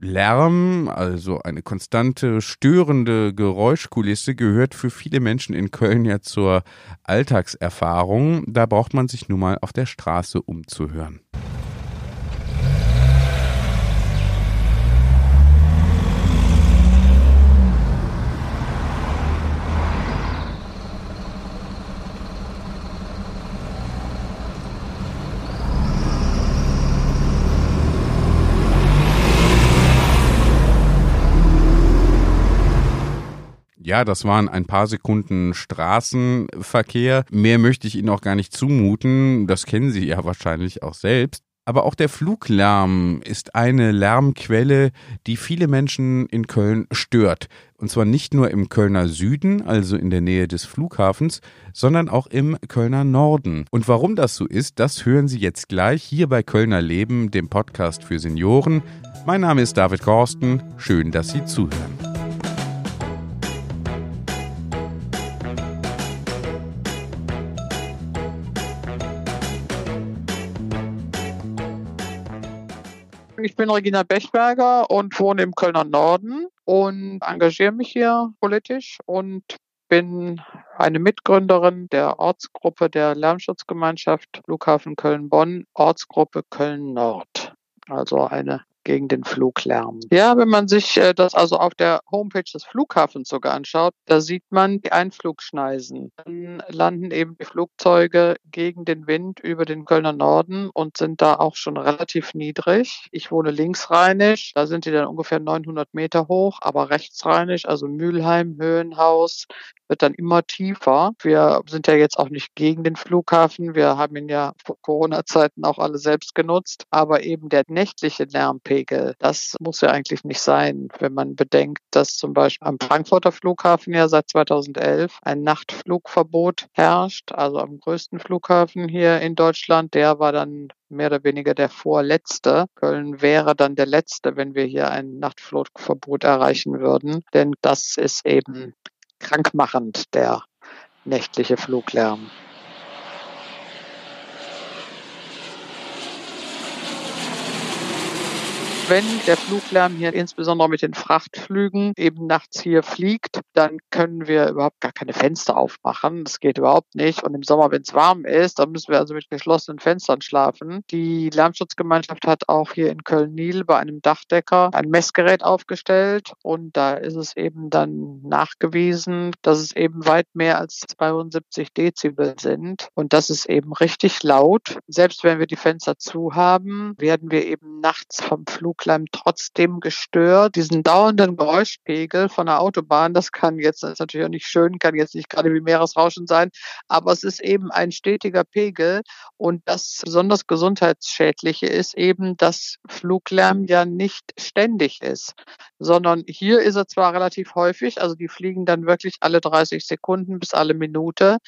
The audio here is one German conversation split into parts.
Lärm, also eine konstante störende Geräuschkulisse, gehört für viele Menschen in Köln ja zur Alltagserfahrung. Da braucht man sich nun mal auf der Straße umzuhören. Ja, das waren ein paar Sekunden Straßenverkehr. Mehr möchte ich Ihnen auch gar nicht zumuten. Das kennen Sie ja wahrscheinlich auch selbst. Aber auch der Fluglärm ist eine Lärmquelle, die viele Menschen in Köln stört. Und zwar nicht nur im Kölner Süden, also in der Nähe des Flughafens, sondern auch im Kölner Norden. Und warum das so ist, das hören Sie jetzt gleich hier bei Kölner Leben, dem Podcast für Senioren. Mein Name ist David Korsten. Schön, dass Sie zuhören. Ich bin Regina Bechberger und wohne im Kölner Norden und engagiere mich hier politisch und bin eine Mitgründerin der Ortsgruppe der Lärmschutzgemeinschaft Flughafen Köln-Bonn, Ortsgruppe Köln-Nord. Also eine gegen den Fluglärm. Ja, wenn man sich äh, das also auf der Homepage des Flughafens sogar anschaut, da sieht man die Einflugschneisen. Dann landen eben die Flugzeuge gegen den Wind über den Kölner Norden und sind da auch schon relativ niedrig. Ich wohne linksrheinisch, da sind die dann ungefähr 900 Meter hoch, aber rechtsrheinisch, also Mülheim, Höhenhaus, wird dann immer tiefer. Wir sind ja jetzt auch nicht gegen den Flughafen. Wir haben ihn ja vor Corona-Zeiten auch alle selbst genutzt. Aber eben der nächtliche Lärmpegel, das muss ja eigentlich nicht sein, wenn man bedenkt, dass zum Beispiel am Frankfurter Flughafen ja seit 2011 ein Nachtflugverbot herrscht. Also am größten Flughafen hier in Deutschland. Der war dann mehr oder weniger der vorletzte. Köln wäre dann der letzte, wenn wir hier ein Nachtflugverbot erreichen würden. Denn das ist eben krankmachend, der nächtliche Fluglärm. Wenn der Fluglärm hier insbesondere mit den Frachtflügen eben nachts hier fliegt, dann können wir überhaupt gar keine Fenster aufmachen. Das geht überhaupt nicht. Und im Sommer, wenn es warm ist, dann müssen wir also mit geschlossenen Fenstern schlafen. Die Lärmschutzgemeinschaft hat auch hier in Köln-Niel bei einem Dachdecker ein Messgerät aufgestellt und da ist es eben dann nachgewiesen, dass es eben weit mehr als 72 Dezibel sind. Und das ist eben richtig laut. Selbst wenn wir die Fenster zu haben, werden wir eben nachts vom Flug Flugklemm trotzdem gestört. Diesen dauernden Geräuschpegel von der Autobahn, das kann jetzt, das ist natürlich auch nicht schön, kann jetzt nicht gerade wie Meeresrauschen sein, aber es ist eben ein stetiger Pegel und das besonders gesundheitsschädliche ist eben, dass Fluglärm ja nicht ständig ist, sondern hier ist er zwar relativ häufig, also die fliegen dann wirklich alle 30 Sekunden bis alle Minute,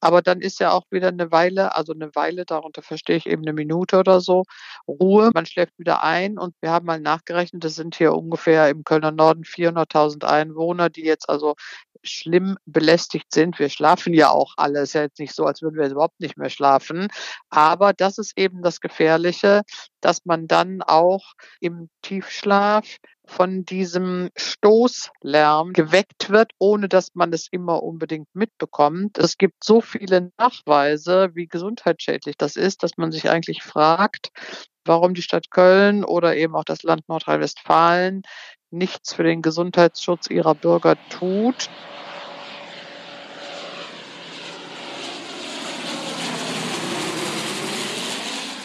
aber dann ist ja auch wieder eine Weile, also eine Weile, darunter verstehe ich eben eine Minute oder so, Ruhe, man schläft wieder ein und wir haben haben mal nachgerechnet, es sind hier ungefähr im Kölner Norden 400.000 Einwohner, die jetzt also schlimm belästigt sind. Wir schlafen ja auch alle. Es ist ja jetzt nicht so, als würden wir überhaupt nicht mehr schlafen. Aber das ist eben das Gefährliche, dass man dann auch im Tiefschlaf von diesem Stoßlärm geweckt wird, ohne dass man es immer unbedingt mitbekommt. Es gibt so viele Nachweise, wie gesundheitsschädlich das ist, dass man sich eigentlich fragt, warum die Stadt Köln oder eben auch das Land Nordrhein-Westfalen nichts für den Gesundheitsschutz ihrer Bürger tut.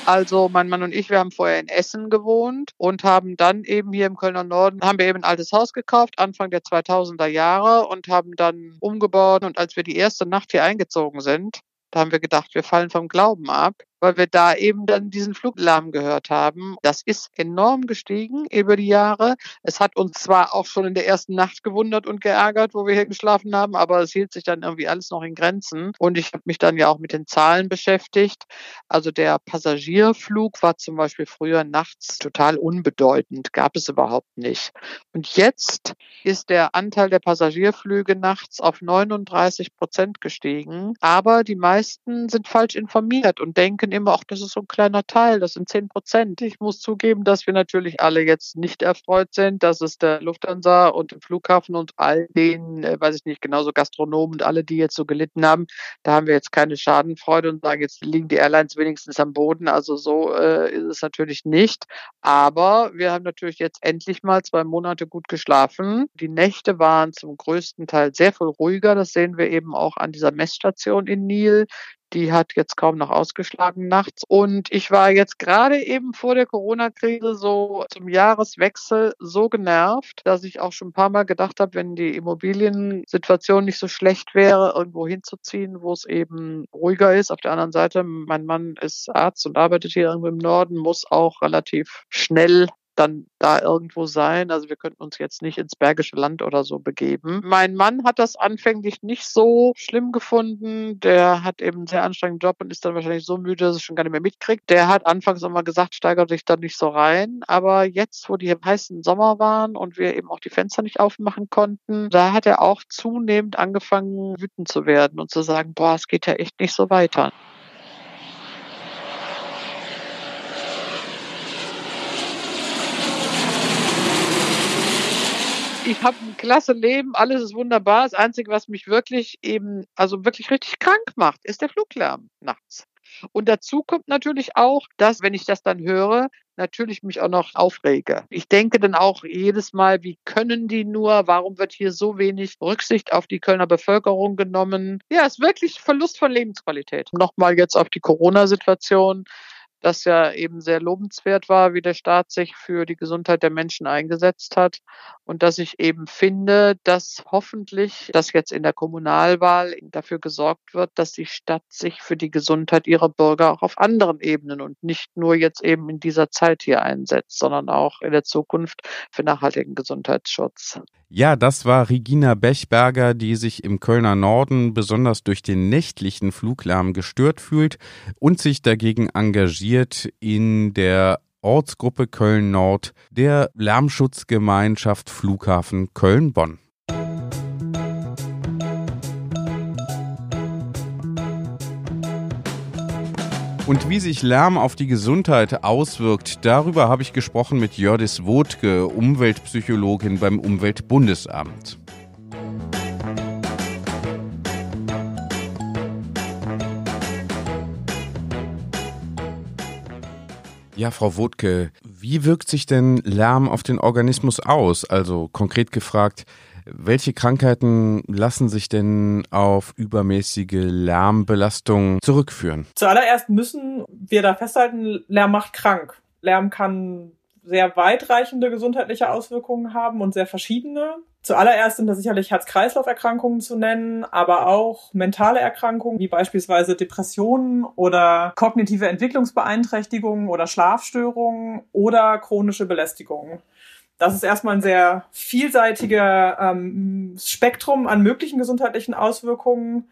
Also mein Mann und ich, wir haben vorher in Essen gewohnt und haben dann eben hier im Kölner Norden, haben wir eben ein altes Haus gekauft, Anfang der 2000er Jahre und haben dann umgebaut. Und als wir die erste Nacht hier eingezogen sind, da haben wir gedacht, wir fallen vom Glauben ab weil wir da eben dann diesen Fluglärm gehört haben. Das ist enorm gestiegen über die Jahre. Es hat uns zwar auch schon in der ersten Nacht gewundert und geärgert, wo wir hier geschlafen haben, aber es hielt sich dann irgendwie alles noch in Grenzen. Und ich habe mich dann ja auch mit den Zahlen beschäftigt. Also der Passagierflug war zum Beispiel früher nachts total unbedeutend, gab es überhaupt nicht. Und jetzt ist der Anteil der Passagierflüge nachts auf 39 Prozent gestiegen. Aber die meisten sind falsch informiert und denken, denken immer, ach, das ist so ein kleiner Teil, das sind zehn Prozent. Ich muss zugeben, dass wir natürlich alle jetzt nicht erfreut sind, dass es der Lufthansa und dem Flughafen und all den, äh, weiß ich nicht, genauso Gastronomen und alle, die jetzt so gelitten haben, da haben wir jetzt keine Schadenfreude und sagen, jetzt liegen die Airlines wenigstens am Boden. Also so äh, ist es natürlich nicht. Aber wir haben natürlich jetzt endlich mal zwei Monate gut geschlafen. Die Nächte waren zum größten Teil sehr viel ruhiger. Das sehen wir eben auch an dieser Messstation in Nil. Die hat jetzt kaum noch ausgeschlagen nachts. Und ich war jetzt gerade eben vor der Corona-Krise so zum Jahreswechsel so genervt, dass ich auch schon ein paar Mal gedacht habe, wenn die Immobiliensituation nicht so schlecht wäre, irgendwo hinzuziehen, wo es eben ruhiger ist. Auf der anderen Seite, mein Mann ist Arzt und arbeitet hier irgendwo im Norden, muss auch relativ schnell dann da irgendwo sein. Also wir könnten uns jetzt nicht ins Bergische Land oder so begeben. Mein Mann hat das anfänglich nicht so schlimm gefunden. Der hat eben einen sehr anstrengenden Job und ist dann wahrscheinlich so müde, dass er schon gar nicht mehr mitkriegt. Der hat anfangs immer gesagt, steigert sich da nicht so rein. Aber jetzt, wo die heißen Sommer waren und wir eben auch die Fenster nicht aufmachen konnten, da hat er auch zunehmend angefangen, wütend zu werden und zu sagen, boah, es geht ja echt nicht so weiter. Ich habe ein klasse Leben, alles ist wunderbar. Das Einzige, was mich wirklich eben, also wirklich richtig krank macht, ist der Fluglärm nachts. Und dazu kommt natürlich auch, dass, wenn ich das dann höre, natürlich mich auch noch aufrege. Ich denke dann auch jedes Mal, wie können die nur? Warum wird hier so wenig Rücksicht auf die Kölner Bevölkerung genommen? Ja, es ist wirklich Verlust von Lebensqualität. Nochmal jetzt auf die Corona-Situation das ja eben sehr lobenswert war, wie der Staat sich für die Gesundheit der Menschen eingesetzt hat und dass ich eben finde, dass hoffentlich, dass jetzt in der Kommunalwahl dafür gesorgt wird, dass die Stadt sich für die Gesundheit ihrer Bürger auch auf anderen Ebenen und nicht nur jetzt eben in dieser Zeit hier einsetzt, sondern auch in der Zukunft für nachhaltigen Gesundheitsschutz. Ja, das war Regina Bechberger, die sich im Kölner Norden besonders durch den nächtlichen Fluglärm gestört fühlt und sich dagegen engagiert in der Ortsgruppe Köln Nord der Lärmschutzgemeinschaft Flughafen Köln-Bonn. Und wie sich Lärm auf die Gesundheit auswirkt, darüber habe ich gesprochen mit Jördis Wodke, Umweltpsychologin beim Umweltbundesamt. Ja, Frau Wodke, wie wirkt sich denn Lärm auf den Organismus aus? Also konkret gefragt, welche Krankheiten lassen sich denn auf übermäßige Lärmbelastung zurückführen? Zuallererst müssen wir da festhalten, Lärm macht krank. Lärm kann sehr weitreichende gesundheitliche Auswirkungen haben und sehr verschiedene. Zuallererst sind da sicherlich Herz-Kreislauf-Erkrankungen zu nennen, aber auch mentale Erkrankungen wie beispielsweise Depressionen oder kognitive Entwicklungsbeeinträchtigungen oder Schlafstörungen oder chronische Belästigungen. Das ist erstmal ein sehr vielseitiger ähm, Spektrum an möglichen gesundheitlichen Auswirkungen.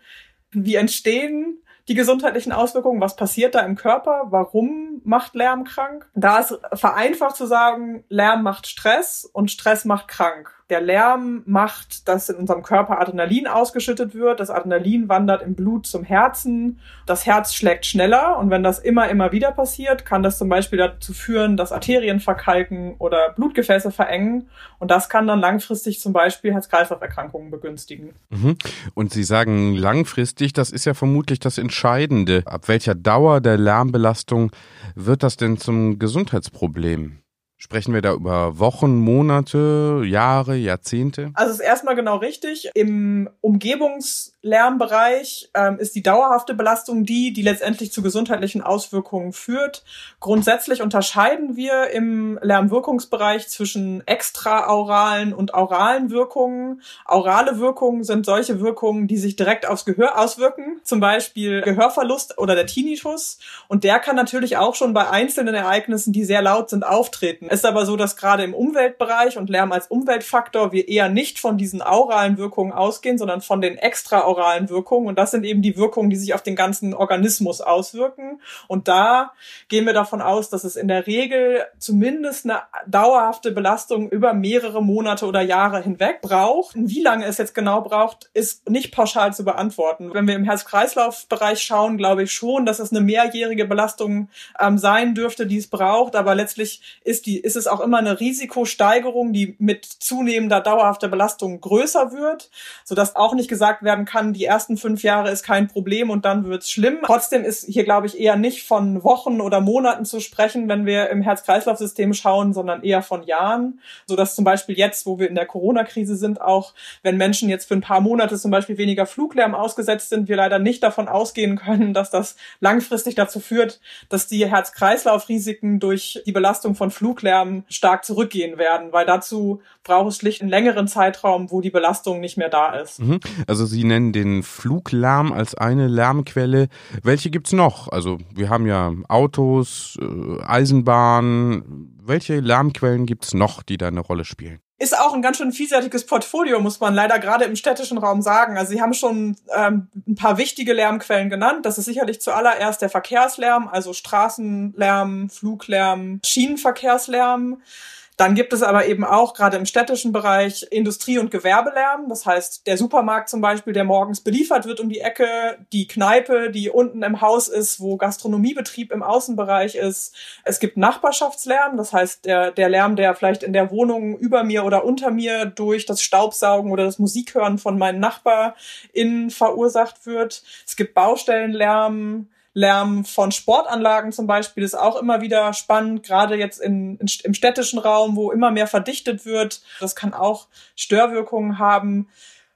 Wie entstehen die gesundheitlichen Auswirkungen? Was passiert da im Körper? Warum macht Lärm krank? Da ist vereinfacht zu sagen, Lärm macht Stress und Stress macht krank. Der Lärm macht, dass in unserem Körper Adrenalin ausgeschüttet wird. Das Adrenalin wandert im Blut zum Herzen. Das Herz schlägt schneller. Und wenn das immer, immer wieder passiert, kann das zum Beispiel dazu führen, dass Arterien verkalken oder Blutgefäße verengen. Und das kann dann langfristig zum Beispiel Herz-Kreislauf-Erkrankungen begünstigen. Mhm. Und Sie sagen langfristig, das ist ja vermutlich das Entscheidende. Ab welcher Dauer der Lärmbelastung wird das denn zum Gesundheitsproblem? Sprechen wir da über Wochen, Monate, Jahre, Jahrzehnte? Also ist erstmal genau richtig. Im Umgebungslärmbereich ähm, ist die dauerhafte Belastung die, die letztendlich zu gesundheitlichen Auswirkungen führt. Grundsätzlich unterscheiden wir im Lärmwirkungsbereich zwischen extraauralen und auralen Wirkungen. Aurale Wirkungen sind solche Wirkungen, die sich direkt aufs Gehör auswirken, zum Beispiel Gehörverlust oder der Tinnitus. Und der kann natürlich auch schon bei einzelnen Ereignissen, die sehr laut sind, auftreten. Ist aber so, dass gerade im Umweltbereich und Lärm als Umweltfaktor wir eher nicht von diesen auralen Wirkungen ausgehen, sondern von den extra binauralen Wirkungen. Und das sind eben die Wirkungen, die sich auf den ganzen Organismus auswirken. Und da gehen wir davon aus, dass es in der Regel zumindest eine dauerhafte Belastung über mehrere Monate oder Jahre hinweg braucht. Wie lange es jetzt genau braucht, ist nicht pauschal zu beantworten. Wenn wir im Herz-Kreislauf-Bereich schauen, glaube ich schon, dass es eine mehrjährige Belastung ähm, sein dürfte, die es braucht. Aber letztlich ist, die, ist es auch immer eine Risikosteigerung, die mit zunehmender dauerhafter Belastung größer wird, sodass auch nicht gesagt werden kann, die ersten fünf Jahre ist kein Problem und dann wird's schlimm. Trotzdem ist hier, glaube ich, eher nicht von Wochen oder Monaten zu sprechen, wenn wir im Herz-Kreislauf-System schauen, sondern eher von Jahren, sodass zum Beispiel jetzt, wo wir in der Corona-Krise sind, auch wenn Menschen jetzt für ein paar Monate zum Beispiel weniger Fluglärm ausgesetzt sind, wir leider nicht davon ausgehen können, dass das langfristig dazu führt, dass die Herz-Kreislauf-Risiken durch die Belastung von Fluglärm stark zurückgehen werden, weil dazu braucht es schlicht einen längeren Zeitraum, wo die Belastung nicht mehr da ist. Mhm. Also Sie nennen den Fluglärm als eine Lärmquelle. Welche gibt's noch? Also wir haben ja Autos, äh, Eisenbahn. Welche Lärmquellen gibt's noch, die da eine Rolle spielen? Ist auch ein ganz schön vielseitiges Portfolio, muss man leider gerade im städtischen Raum sagen. Also Sie haben schon ähm, ein paar wichtige Lärmquellen genannt. Das ist sicherlich zuallererst der Verkehrslärm, also Straßenlärm, Fluglärm, Schienenverkehrslärm. Dann gibt es aber eben auch gerade im städtischen Bereich Industrie- und Gewerbelärm. Das heißt, der Supermarkt zum Beispiel, der morgens beliefert wird um die Ecke, die Kneipe, die unten im Haus ist, wo Gastronomiebetrieb im Außenbereich ist. Es gibt Nachbarschaftslärm. Das heißt, der, der Lärm, der vielleicht in der Wohnung über mir oder unter mir durch das Staubsaugen oder das Musikhören von meinen NachbarInnen verursacht wird. Es gibt Baustellenlärm. Lärm von Sportanlagen zum Beispiel ist auch immer wieder spannend, gerade jetzt in, in, im städtischen Raum, wo immer mehr verdichtet wird. Das kann auch Störwirkungen haben.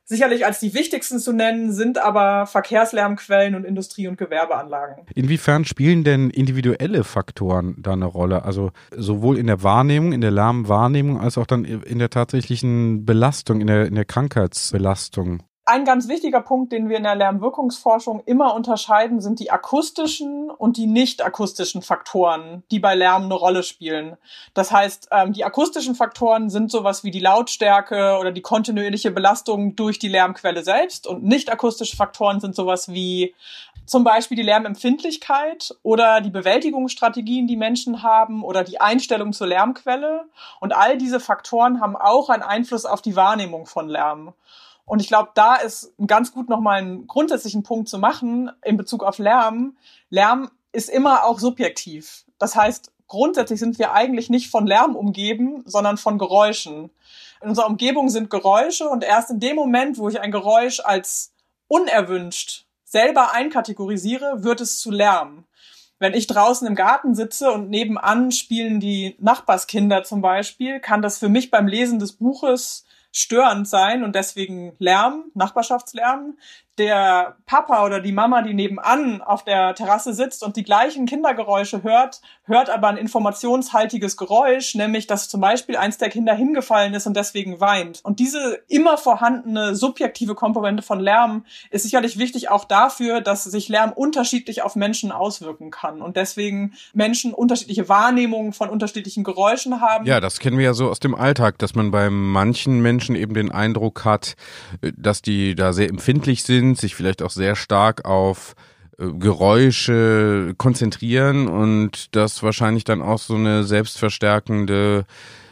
Sicherlich als die wichtigsten zu nennen sind aber Verkehrslärmquellen und Industrie- und Gewerbeanlagen. Inwiefern spielen denn individuelle Faktoren da eine Rolle? Also sowohl in der Wahrnehmung, in der Lärmwahrnehmung, als auch dann in der tatsächlichen Belastung, in der, in der Krankheitsbelastung? Ein ganz wichtiger Punkt, den wir in der Lärmwirkungsforschung immer unterscheiden, sind die akustischen und die nicht akustischen Faktoren, die bei Lärm eine Rolle spielen. Das heißt, ähm, die akustischen Faktoren sind sowas wie die Lautstärke oder die kontinuierliche Belastung durch die Lärmquelle selbst und nicht akustische Faktoren sind sowas wie zum Beispiel die Lärmempfindlichkeit oder die Bewältigungsstrategien, die Menschen haben oder die Einstellung zur Lärmquelle. Und all diese Faktoren haben auch einen Einfluss auf die Wahrnehmung von Lärm. Und ich glaube, da ist ganz gut nochmal einen grundsätzlichen Punkt zu machen in Bezug auf Lärm. Lärm ist immer auch subjektiv. Das heißt, grundsätzlich sind wir eigentlich nicht von Lärm umgeben, sondern von Geräuschen. In unserer Umgebung sind Geräusche und erst in dem Moment, wo ich ein Geräusch als unerwünscht selber einkategorisiere, wird es zu Lärm. Wenn ich draußen im Garten sitze und nebenan spielen die Nachbarskinder zum Beispiel, kann das für mich beim Lesen des Buches störend sein und deswegen Lärm, Nachbarschaftslärm der Papa oder die Mama, die nebenan auf der Terrasse sitzt und die gleichen Kindergeräusche hört, hört aber ein informationshaltiges Geräusch, nämlich dass zum Beispiel eins der Kinder hingefallen ist und deswegen weint. Und diese immer vorhandene subjektive Komponente von Lärm ist sicherlich wichtig auch dafür, dass sich Lärm unterschiedlich auf Menschen auswirken kann und deswegen Menschen unterschiedliche Wahrnehmungen von unterschiedlichen Geräuschen haben. Ja, das kennen wir ja so aus dem Alltag, dass man bei manchen Menschen eben den Eindruck hat, dass die da sehr empfindlich sind sind, sich vielleicht auch sehr stark auf äh, Geräusche konzentrieren und das wahrscheinlich dann auch so eine selbstverstärkende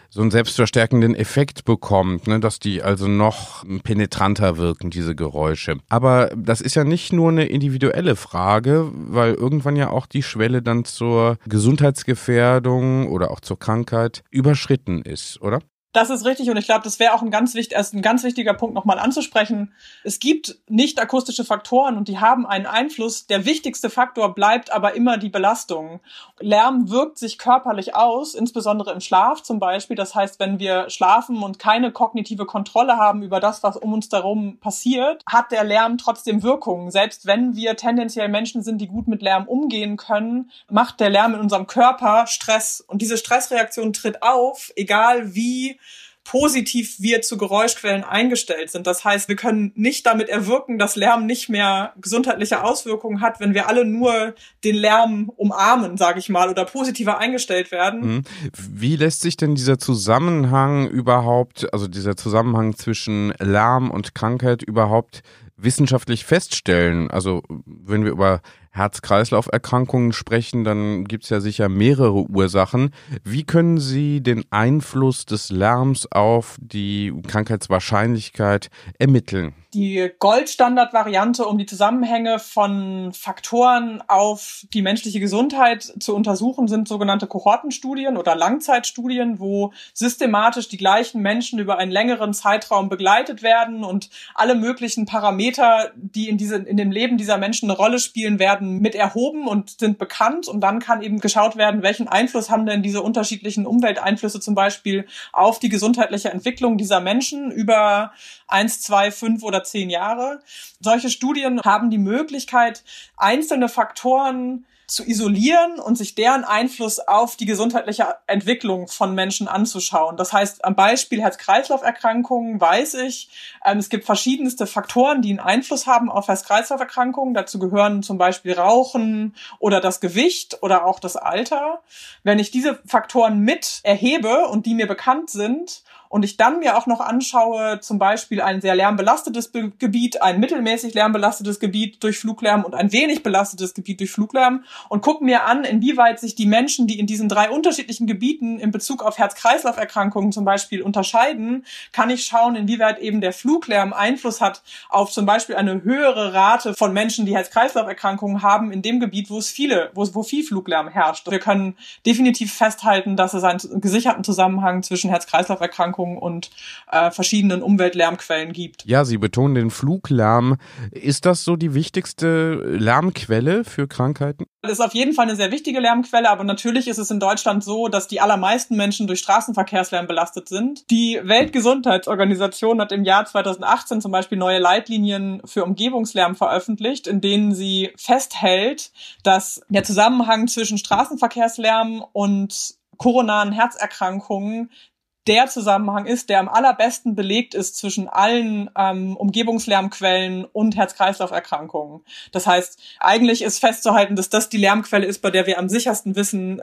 so einen selbstverstärkenden Effekt bekommt, ne, dass die also noch penetranter wirken, diese Geräusche. Aber das ist ja nicht nur eine individuelle Frage, weil irgendwann ja auch die Schwelle dann zur Gesundheitsgefährdung oder auch zur Krankheit überschritten ist, oder? Das ist richtig und ich glaube, das wäre auch ein ganz, wichtig, also ein ganz wichtiger Punkt nochmal anzusprechen. Es gibt nicht akustische Faktoren und die haben einen Einfluss. Der wichtigste Faktor bleibt aber immer die Belastung. Lärm wirkt sich körperlich aus, insbesondere im Schlaf zum Beispiel. Das heißt, wenn wir schlafen und keine kognitive Kontrolle haben über das, was um uns darum passiert, hat der Lärm trotzdem Wirkungen. Selbst wenn wir tendenziell Menschen sind, die gut mit Lärm umgehen können, macht der Lärm in unserem Körper Stress. Und diese Stressreaktion tritt auf, egal wie positiv wir zu Geräuschquellen eingestellt sind. Das heißt, wir können nicht damit erwirken, dass Lärm nicht mehr gesundheitliche Auswirkungen hat, wenn wir alle nur den Lärm umarmen, sage ich mal, oder positiver eingestellt werden. Mhm. Wie lässt sich denn dieser Zusammenhang überhaupt, also dieser Zusammenhang zwischen Lärm und Krankheit überhaupt wissenschaftlich feststellen? Also wenn wir über Herz-Kreislauf-Erkrankungen sprechen, dann gibt es ja sicher mehrere Ursachen. Wie können Sie den Einfluss des Lärms auf die Krankheitswahrscheinlichkeit ermitteln? Die Goldstandard-Variante, um die Zusammenhänge von Faktoren auf die menschliche Gesundheit zu untersuchen, sind sogenannte Kohortenstudien oder Langzeitstudien, wo systematisch die gleichen Menschen über einen längeren Zeitraum begleitet werden und alle möglichen Parameter, die in, diese, in dem Leben dieser Menschen eine Rolle spielen, werden mit erhoben und sind bekannt. Und dann kann eben geschaut werden, welchen Einfluss haben denn diese unterschiedlichen Umwelteinflüsse zum Beispiel auf die gesundheitliche Entwicklung dieser Menschen über eins, zwei, fünf oder zehn Jahre. Solche Studien haben die Möglichkeit, einzelne Faktoren zu isolieren und sich deren Einfluss auf die gesundheitliche Entwicklung von Menschen anzuschauen. Das heißt, am Beispiel Herz-Kreislauf-Erkrankungen weiß ich, ähm, es gibt verschiedenste Faktoren, die einen Einfluss haben auf Herz-Kreislauf-Erkrankungen. Dazu gehören zum Beispiel Rauchen oder das Gewicht oder auch das Alter. Wenn ich diese Faktoren mit erhebe und die mir bekannt sind, und ich dann mir auch noch anschaue, zum Beispiel ein sehr lärmbelastetes Be Gebiet, ein mittelmäßig lärmbelastetes Gebiet durch Fluglärm und ein wenig belastetes Gebiet durch Fluglärm und gucke mir an, inwieweit sich die Menschen, die in diesen drei unterschiedlichen Gebieten in Bezug auf Herz-Kreislauf-Erkrankungen zum Beispiel unterscheiden, kann ich schauen, inwieweit eben der Fluglärm Einfluss hat auf zum Beispiel eine höhere Rate von Menschen, die Herz-Kreislauf-Erkrankungen haben, in dem Gebiet, wo es viele, wo, wo viel Fluglärm herrscht. Wir können definitiv festhalten, dass es einen gesicherten Zusammenhang zwischen Herz-Kreislauf-Erkrankungen Erkrankungen und äh, verschiedenen Umweltlärmquellen gibt. Ja, Sie betonen den Fluglärm. Ist das so die wichtigste Lärmquelle für Krankheiten? Das ist auf jeden Fall eine sehr wichtige Lärmquelle, aber natürlich ist es in Deutschland so, dass die allermeisten Menschen durch Straßenverkehrslärm belastet sind. Die Weltgesundheitsorganisation hat im Jahr 2018 zum Beispiel neue Leitlinien für Umgebungslärm veröffentlicht, in denen sie festhält, dass der Zusammenhang zwischen Straßenverkehrslärm und koronaren Herzerkrankungen der Zusammenhang ist, der am allerbesten belegt ist zwischen allen ähm, Umgebungslärmquellen und Herz-Kreislauf-Erkrankungen. Das heißt, eigentlich ist festzuhalten, dass das die Lärmquelle ist, bei der wir am sichersten wissen,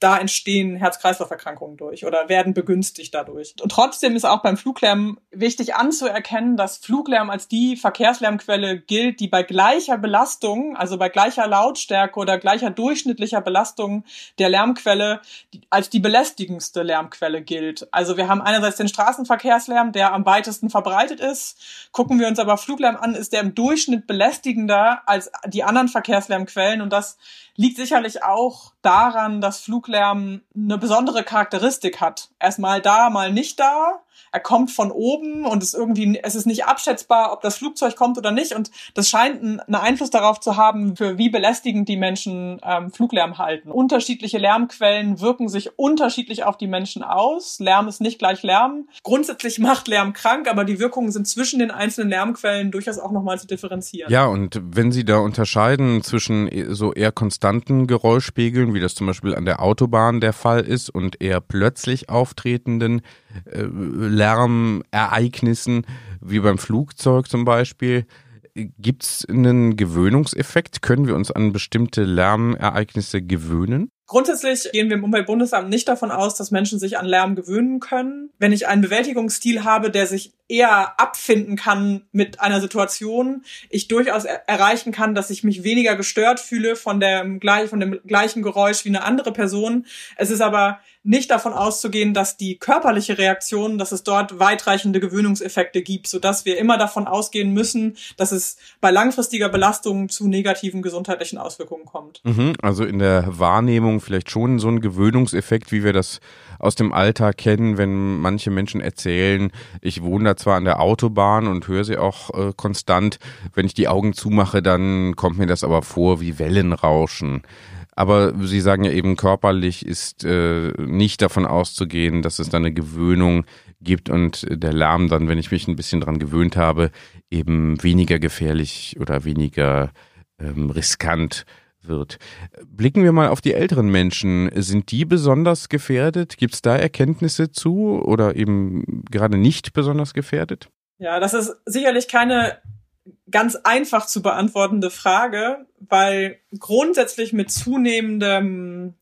da entstehen Herz-Kreislauf-Erkrankungen durch oder werden begünstigt dadurch. Und trotzdem ist auch beim Fluglärm wichtig anzuerkennen, dass Fluglärm als die Verkehrslärmquelle gilt, die bei gleicher Belastung, also bei gleicher Lautstärke oder gleicher durchschnittlicher Belastung der Lärmquelle als die belästigendste Lärmquelle gilt. Also wir haben einerseits den Straßenverkehrslärm, der am weitesten verbreitet ist. Gucken wir uns aber Fluglärm an, ist der im Durchschnitt belästigender als die anderen Verkehrslärmquellen und das liegt sicherlich auch daran, dass Fluglärm eine besondere Charakteristik hat. Erstmal da, mal nicht da er kommt von oben und es irgendwie, es ist nicht abschätzbar, ob das Flugzeug kommt oder nicht. Und das scheint einen Einfluss darauf zu haben, für wie belästigend die Menschen ähm, Fluglärm halten. Unterschiedliche Lärmquellen wirken sich unterschiedlich auf die Menschen aus. Lärm ist nicht gleich Lärm. Grundsätzlich macht Lärm krank, aber die Wirkungen sind zwischen den einzelnen Lärmquellen durchaus auch nochmal zu differenzieren. Ja, und wenn Sie da unterscheiden zwischen e, so eher konstanten Geräuschpegeln, wie das zum Beispiel an der Autobahn der Fall ist, und eher plötzlich auftretenden äh, Lärmereignissen, wie beim Flugzeug zum Beispiel. Gibt es einen Gewöhnungseffekt? Können wir uns an bestimmte Lärmereignisse gewöhnen? Grundsätzlich gehen wir im Umweltbundesamt nicht davon aus, dass Menschen sich an Lärm gewöhnen können. Wenn ich einen Bewältigungsstil habe, der sich eher abfinden kann mit einer Situation, ich durchaus er erreichen kann, dass ich mich weniger gestört fühle von dem, von dem gleichen Geräusch wie eine andere Person. Es ist aber nicht davon auszugehen, dass die körperliche Reaktion, dass es dort weitreichende Gewöhnungseffekte gibt, sodass wir immer davon ausgehen müssen, dass es bei langfristiger Belastung zu negativen gesundheitlichen Auswirkungen kommt. Mhm, also in der Wahrnehmung vielleicht schon so ein Gewöhnungseffekt, wie wir das aus dem Alltag kennen, wenn manche Menschen erzählen, ich wohne da zwar an der Autobahn und höre sie auch äh, konstant, wenn ich die Augen zumache, dann kommt mir das aber vor wie Wellenrauschen. Aber Sie sagen ja eben, körperlich ist äh, nicht davon auszugehen, dass es da eine Gewöhnung gibt und der Lärm dann, wenn ich mich ein bisschen dran gewöhnt habe, eben weniger gefährlich oder weniger ähm, riskant wird. Blicken wir mal auf die älteren Menschen. Sind die besonders gefährdet? Gibt es da Erkenntnisse zu oder eben gerade nicht besonders gefährdet? Ja, das ist sicherlich keine ganz einfach zu beantwortende Frage, weil grundsätzlich mit zunehmendem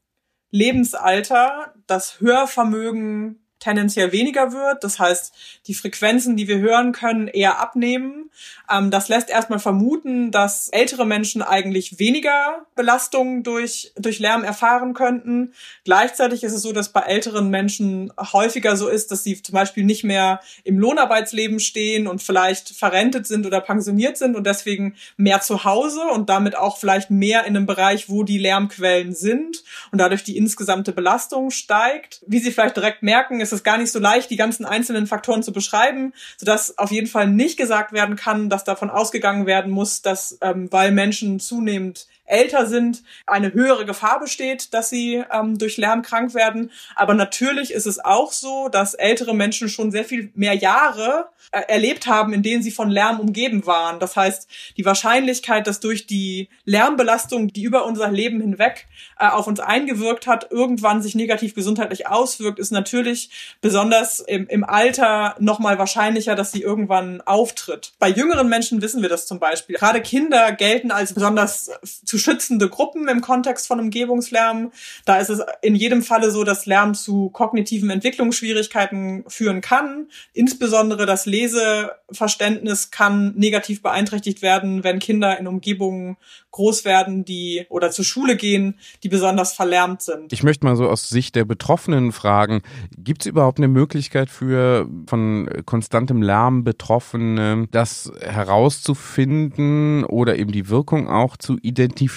Lebensalter das Hörvermögen tendenziell weniger wird. Das heißt, die Frequenzen, die wir hören können, eher abnehmen. Ähm, das lässt erstmal vermuten, dass ältere Menschen eigentlich weniger Belastung durch, durch Lärm erfahren könnten. Gleichzeitig ist es so, dass bei älteren Menschen häufiger so ist, dass sie zum Beispiel nicht mehr im Lohnarbeitsleben stehen und vielleicht verrentet sind oder pensioniert sind und deswegen mehr zu Hause und damit auch vielleicht mehr in einem Bereich, wo die Lärmquellen sind und dadurch die insgesamte Belastung steigt. Wie Sie vielleicht direkt merken, ist es gar nicht so leicht, die ganzen einzelnen Faktoren zu beschreiben, sodass auf jeden Fall nicht gesagt werden kann, dass davon ausgegangen werden muss, dass ähm, weil Menschen zunehmend älter sind, eine höhere Gefahr besteht, dass sie ähm, durch Lärm krank werden. Aber natürlich ist es auch so, dass ältere Menschen schon sehr viel mehr Jahre äh, erlebt haben, in denen sie von Lärm umgeben waren. Das heißt, die Wahrscheinlichkeit, dass durch die Lärmbelastung, die über unser Leben hinweg äh, auf uns eingewirkt hat, irgendwann sich negativ gesundheitlich auswirkt, ist natürlich besonders im, im Alter nochmal wahrscheinlicher, dass sie irgendwann auftritt. Bei jüngeren Menschen wissen wir das zum Beispiel. Gerade Kinder gelten als besonders zu schützende Gruppen im Kontext von Umgebungslärm. Da ist es in jedem Falle so, dass Lärm zu kognitiven Entwicklungsschwierigkeiten führen kann. Insbesondere das Leseverständnis kann negativ beeinträchtigt werden, wenn Kinder in Umgebungen groß werden, die oder zur Schule gehen, die besonders verlärmt sind. Ich möchte mal so aus Sicht der Betroffenen fragen, gibt es überhaupt eine Möglichkeit für von konstantem Lärm Betroffene, das herauszufinden oder eben die Wirkung auch zu identifizieren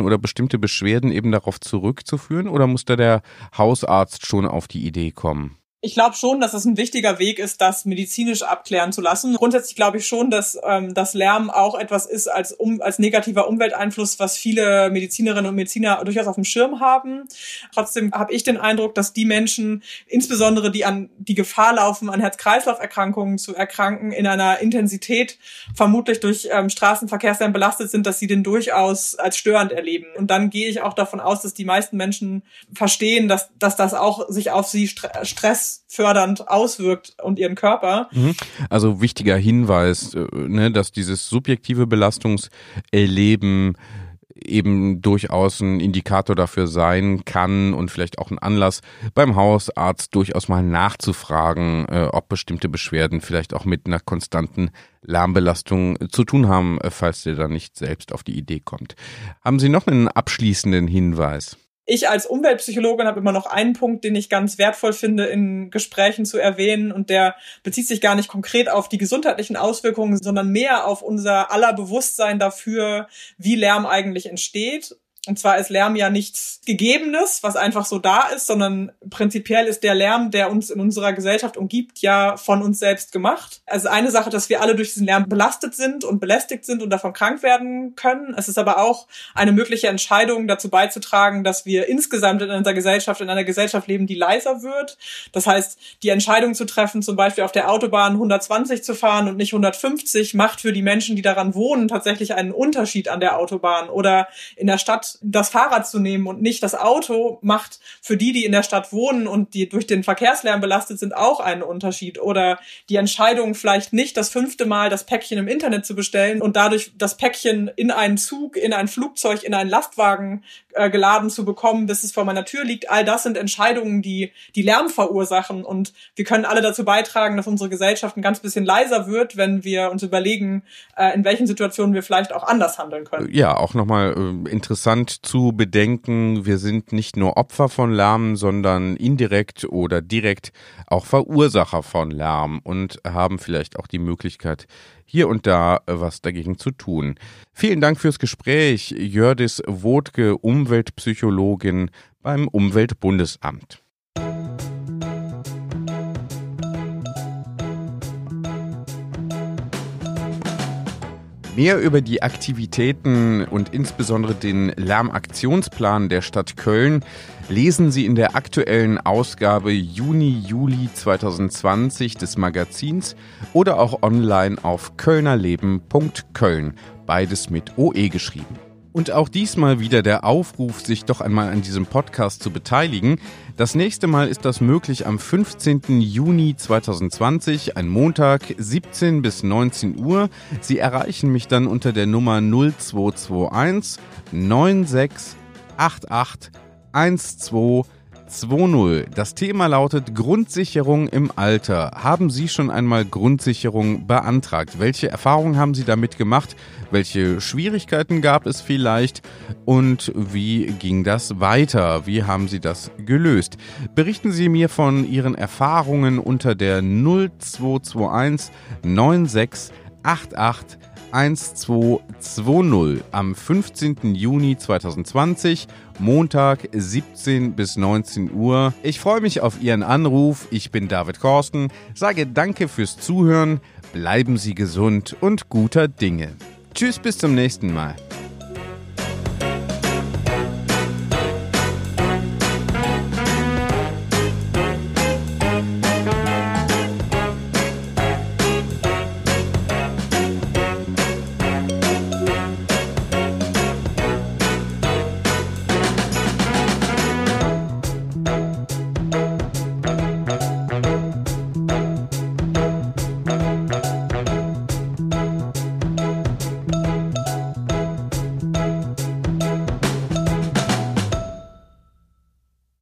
oder bestimmte Beschwerden eben darauf zurückzuführen? Oder muss da der Hausarzt schon auf die Idee kommen? Ich glaube schon, dass es ein wichtiger Weg ist, das medizinisch abklären zu lassen. Grundsätzlich glaube ich schon, dass ähm, das Lärm auch etwas ist als, um, als negativer Umwelteinfluss, was viele Medizinerinnen und Mediziner durchaus auf dem Schirm haben. Trotzdem habe ich den Eindruck, dass die Menschen, insbesondere die an die Gefahr laufen, an Herz-Kreislauf-Erkrankungen zu erkranken, in einer Intensität vermutlich durch ähm, Straßenverkehrslärm belastet sind, dass sie den durchaus als störend erleben. Und dann gehe ich auch davon aus, dass die meisten Menschen verstehen, dass, dass das auch sich auf sie Stress stressfördernd auswirkt und ihren Körper. Mhm. Also wichtiger Hinweis, äh, ne, dass dieses subjektive Belastungserleben eben durchaus ein Indikator dafür sein kann und vielleicht auch ein Anlass beim Hausarzt durchaus mal nachzufragen, äh, ob bestimmte Beschwerden vielleicht auch mit einer konstanten Lärmbelastung zu tun haben, äh, falls der da nicht selbst auf die Idee kommt. Haben Sie noch einen abschließenden Hinweis? Ich als Umweltpsychologin habe immer noch einen Punkt, den ich ganz wertvoll finde, in Gesprächen zu erwähnen. Und der bezieht sich gar nicht konkret auf die gesundheitlichen Auswirkungen, sondern mehr auf unser aller Bewusstsein dafür, wie Lärm eigentlich entsteht und zwar ist Lärm ja nichts Gegebenes, was einfach so da ist, sondern prinzipiell ist der Lärm, der uns in unserer Gesellschaft umgibt, ja von uns selbst gemacht. Also eine Sache, dass wir alle durch diesen Lärm belastet sind und belästigt sind und davon krank werden können. Es ist aber auch eine mögliche Entscheidung, dazu beizutragen, dass wir insgesamt in unserer Gesellschaft, in einer Gesellschaft leben, die leiser wird. Das heißt, die Entscheidung zu treffen, zum Beispiel auf der Autobahn 120 zu fahren und nicht 150, macht für die Menschen, die daran wohnen, tatsächlich einen Unterschied an der Autobahn oder in der Stadt das Fahrrad zu nehmen und nicht das Auto, macht für die, die in der Stadt wohnen und die durch den Verkehrslärm belastet sind, auch einen Unterschied. Oder die Entscheidung, vielleicht nicht das fünfte Mal das Päckchen im Internet zu bestellen und dadurch das Päckchen in einen Zug, in ein Flugzeug, in einen Lastwagen äh, geladen zu bekommen, bis es vor meiner Tür liegt. All das sind Entscheidungen, die, die Lärm verursachen. Und wir können alle dazu beitragen, dass unsere Gesellschaft ein ganz bisschen leiser wird, wenn wir uns überlegen, äh, in welchen Situationen wir vielleicht auch anders handeln können. Ja, auch nochmal äh, interessant zu bedenken, wir sind nicht nur Opfer von Lärm, sondern indirekt oder direkt auch Verursacher von Lärm und haben vielleicht auch die Möglichkeit, hier und da was dagegen zu tun. Vielen Dank fürs Gespräch, Jördis Wodke, Umweltpsychologin beim Umweltbundesamt. Mehr über die Aktivitäten und insbesondere den Lärmaktionsplan der Stadt Köln lesen Sie in der aktuellen Ausgabe Juni-Juli 2020 des Magazins oder auch online auf kölnerleben.köln, beides mit OE geschrieben. Und auch diesmal wieder der Aufruf, sich doch einmal an diesem Podcast zu beteiligen. Das nächste Mal ist das möglich am 15. Juni 2020, ein Montag, 17 bis 19 Uhr. Sie erreichen mich dann unter der Nummer 0221 9688 12 0120. Das Thema lautet Grundsicherung im Alter. Haben Sie schon einmal Grundsicherung beantragt? Welche Erfahrungen haben Sie damit gemacht? Welche Schwierigkeiten gab es vielleicht? Und wie ging das weiter? Wie haben Sie das gelöst? Berichten Sie mir von Ihren Erfahrungen unter der 0221 96 88 1220 am 15. Juni 2020, Montag 17 bis 19 Uhr. Ich freue mich auf Ihren Anruf. Ich bin David Korsten, sage danke fürs Zuhören, bleiben Sie gesund und guter Dinge. Tschüss, bis zum nächsten Mal.